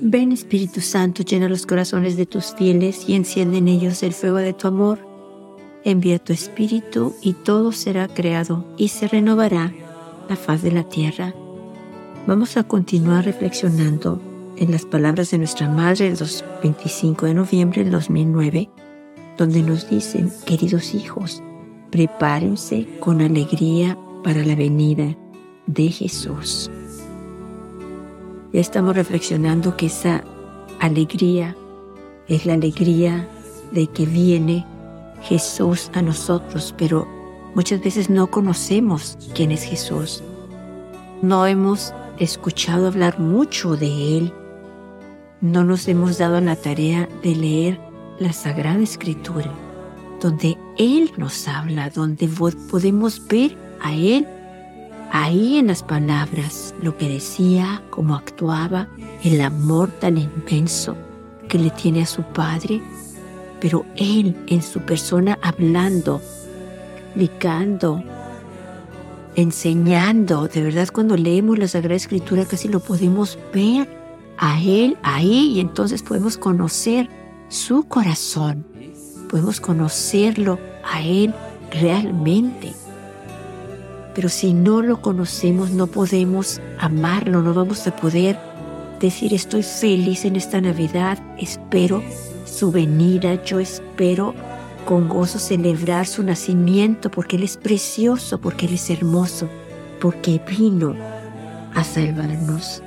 Ven Espíritu Santo, llena los corazones de tus fieles y enciende en ellos el fuego de tu amor. Envía tu Espíritu y todo será creado y se renovará la faz de la tierra. Vamos a continuar reflexionando en las palabras de nuestra Madre el 25 de noviembre del 2009, donde nos dicen, queridos hijos, prepárense con alegría para la venida de Jesús. Estamos reflexionando que esa alegría es la alegría de que viene Jesús a nosotros, pero muchas veces no conocemos quién es Jesús. No hemos escuchado hablar mucho de Él. No nos hemos dado la tarea de leer la Sagrada Escritura, donde Él nos habla, donde podemos ver a Él ahí en las palabras lo que decía, cómo actuaba, el amor tan inmenso que le tiene a su padre, pero él en su persona hablando, explicando, enseñando. De verdad, cuando leemos la Sagrada Escritura casi lo podemos ver a él ahí y entonces podemos conocer su corazón, podemos conocerlo a él realmente. Pero si no lo conocemos, no podemos amarlo, no vamos a poder decir estoy feliz en esta Navidad, espero su venida, yo espero con gozo celebrar su nacimiento porque Él es precioso, porque Él es hermoso, porque vino a salvarnos.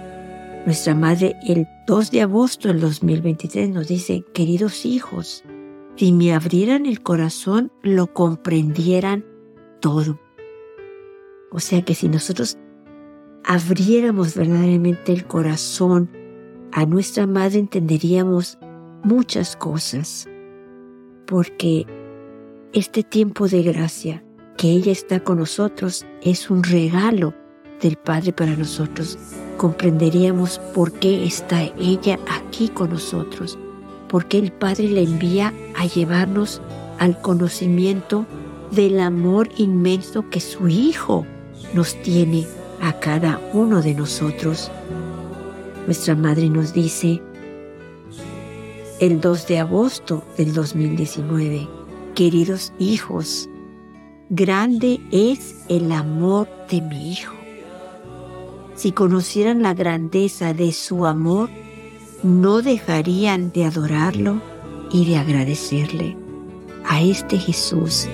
Nuestra madre el 2 de agosto del 2023 nos dice, queridos hijos, si me abrieran el corazón, lo comprendieran todo. O sea que si nosotros abriéramos verdaderamente el corazón a nuestra madre, entenderíamos muchas cosas. Porque este tiempo de gracia que ella está con nosotros es un regalo del Padre para nosotros. Comprenderíamos por qué está ella aquí con nosotros, por qué el Padre la envía a llevarnos al conocimiento del amor inmenso que su Hijo nos tiene a cada uno de nosotros. Nuestra madre nos dice el 2 de agosto del 2019, queridos hijos, grande es el amor de mi Hijo. Si conocieran la grandeza de su amor, no dejarían de adorarlo y de agradecerle. A este Jesús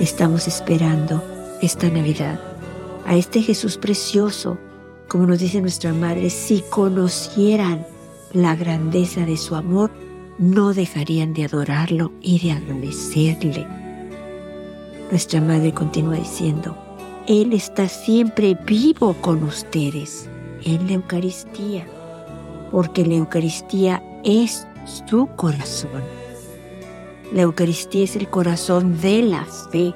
estamos esperando esta Navidad a este Jesús precioso, como nos dice nuestra Madre, si conocieran la grandeza de su amor, no dejarían de adorarlo y de agradecerle. Nuestra Madre continúa diciendo, Él está siempre vivo con ustedes en la Eucaristía, porque la Eucaristía es su corazón. La Eucaristía es el corazón de la fe.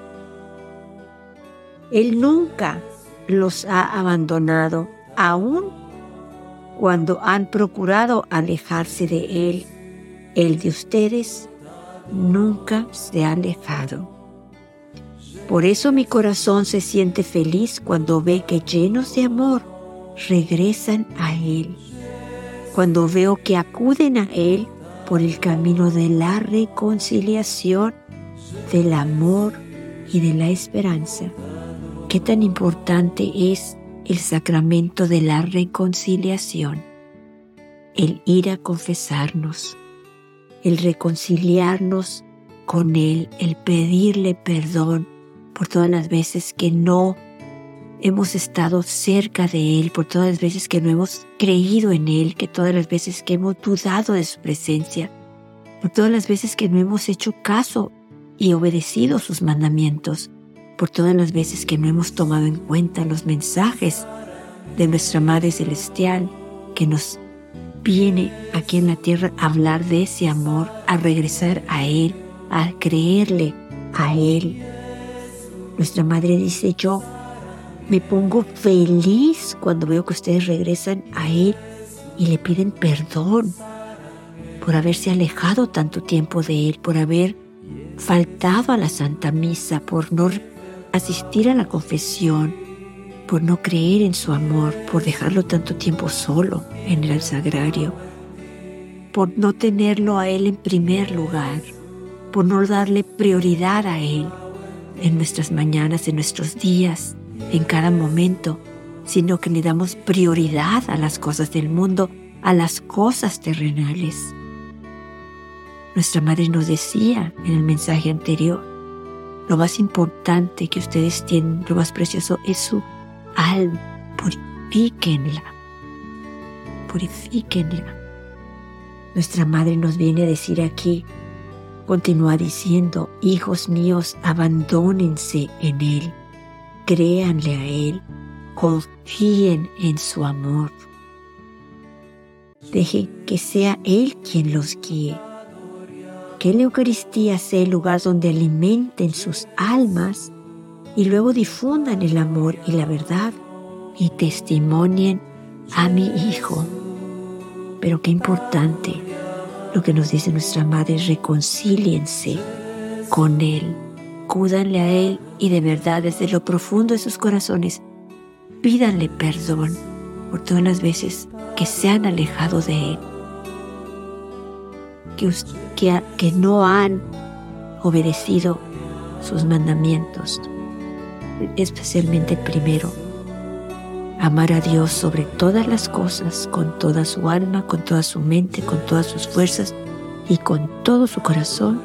Él nunca los ha abandonado, aun cuando han procurado alejarse de Él. El de ustedes nunca se ha alejado. Por eso mi corazón se siente feliz cuando ve que llenos de amor regresan a Él. Cuando veo que acuden a Él por el camino de la reconciliación, del amor y de la esperanza qué tan importante es el sacramento de la reconciliación, el ir a confesarnos, el reconciliarnos con Él, el pedirle perdón por todas las veces que no hemos estado cerca de Él, por todas las veces que no hemos creído en Él, que todas las veces que hemos dudado de su presencia, por todas las veces que no hemos hecho caso y obedecido sus mandamientos por todas las veces que no hemos tomado en cuenta los mensajes de nuestra Madre Celestial que nos viene aquí en la tierra a hablar de ese amor, a regresar a Él, a creerle a Él. Nuestra Madre dice, yo me pongo feliz cuando veo que ustedes regresan a Él y le piden perdón por haberse alejado tanto tiempo de Él, por haber faltado a la Santa Misa, por no asistir a la confesión, por no creer en su amor, por dejarlo tanto tiempo solo en el sagrario. por no tenerlo a Él en primer lugar, por no darle prioridad a Él en nuestras mañanas, en nuestros días, en cada momento, sino que le damos prioridad a las cosas del mundo, a las cosas terrenales. Nuestra madre nos decía en el mensaje anterior, lo más importante que ustedes tienen, lo más precioso es su alma. Purifíquenla. Purifíquenla. Nuestra madre nos viene a decir aquí, continúa diciendo, hijos míos, abandónense en Él, créanle a Él, confíen en su amor. Deje que sea Él quien los guíe que la Eucaristía sea el lugar donde alimenten sus almas y luego difundan el amor y la verdad y testimonien a mi Hijo. Pero qué importante lo que nos dice nuestra Madre, reconcíliense con Él, cúdanle a Él y de verdad desde lo profundo de sus corazones pídanle perdón por todas las veces que se han alejado de Él que, no han obedecido sus mandamientos, especialmente el primero, amar a Dios sobre todas las cosas, con toda su alma, con toda su mente, con todas sus fuerzas y con todo su corazón,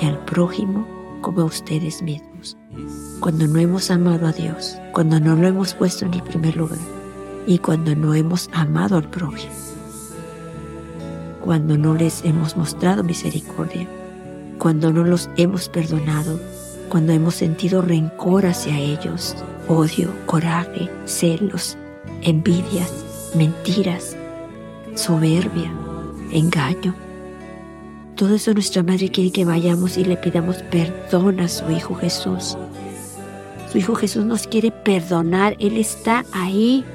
y al prójimo como a ustedes mismos. Cuando no hemos amado a Dios, cuando no lo hemos puesto en el primer lugar y cuando no hemos amado al prójimo cuando no les hemos mostrado misericordia, cuando no los hemos perdonado, cuando hemos sentido rencor hacia ellos, odio, coraje, celos, envidias, mentiras, soberbia, engaño. Todo eso nuestra Madre quiere que vayamos y le pidamos perdón a su Hijo Jesús. Su Hijo Jesús nos quiere perdonar, Él está ahí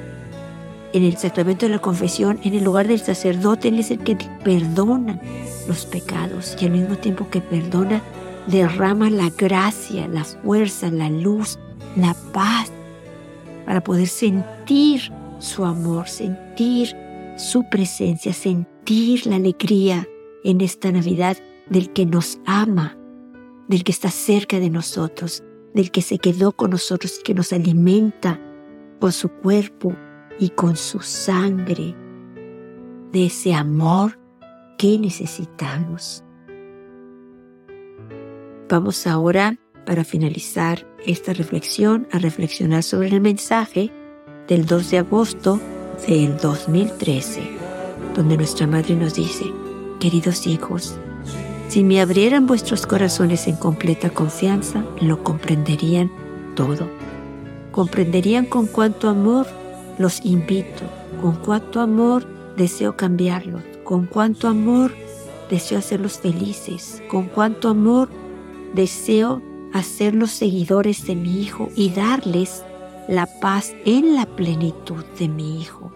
en el sacramento de la confesión, en el lugar del sacerdote, Él es el que perdona los pecados y al mismo tiempo que perdona, derrama la gracia, la fuerza, la luz, la paz, para poder sentir su amor, sentir su presencia, sentir la alegría en esta Navidad del que nos ama, del que está cerca de nosotros, del que se quedó con nosotros y que nos alimenta con su cuerpo, y con su sangre de ese amor que necesitamos. Vamos ahora, para finalizar esta reflexión, a reflexionar sobre el mensaje del 2 de agosto del 2013, donde nuestra Madre nos dice, queridos hijos, si me abrieran vuestros corazones en completa confianza, lo comprenderían todo. Comprenderían con cuánto amor los invito, con cuánto amor deseo cambiarlos, con cuánto amor deseo hacerlos felices, con cuánto amor deseo hacerlos seguidores de mi Hijo y darles la paz en la plenitud de mi Hijo.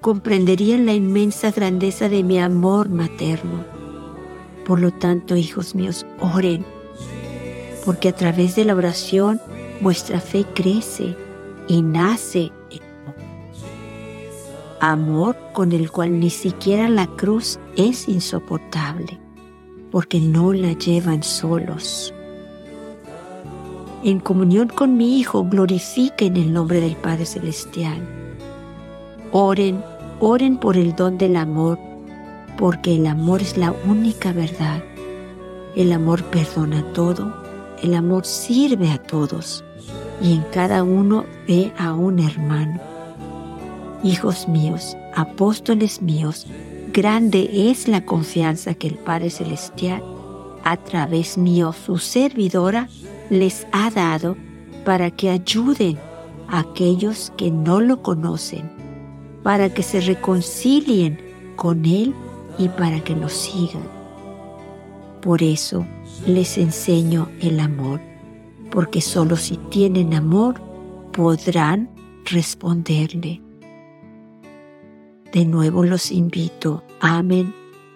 Comprenderían la inmensa grandeza de mi amor materno. Por lo tanto, hijos míos, oren, porque a través de la oración vuestra fe crece y nace amor con el cual ni siquiera la cruz es insoportable, porque no la llevan solos. En comunión con mi Hijo, glorifiquen el nombre del Padre Celestial. Oren, oren por el don del amor, porque el amor es la única verdad. El amor perdona todo, el amor sirve a todos y en cada uno ve a un hermano. Hijos míos, apóstoles míos, grande es la confianza que el Padre Celestial, a través mío, su servidora, les ha dado para que ayuden a aquellos que no lo conocen, para que se reconcilien con Él y para que lo sigan. Por eso les enseño el amor, porque solo si tienen amor podrán responderle. De nuevo los invito, amen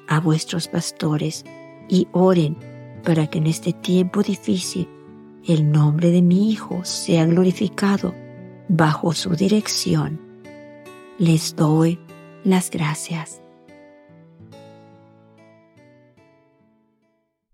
a vuestros pastores y oren para que en este tiempo difícil el nombre de mi Hijo sea glorificado bajo su dirección. Les doy las gracias.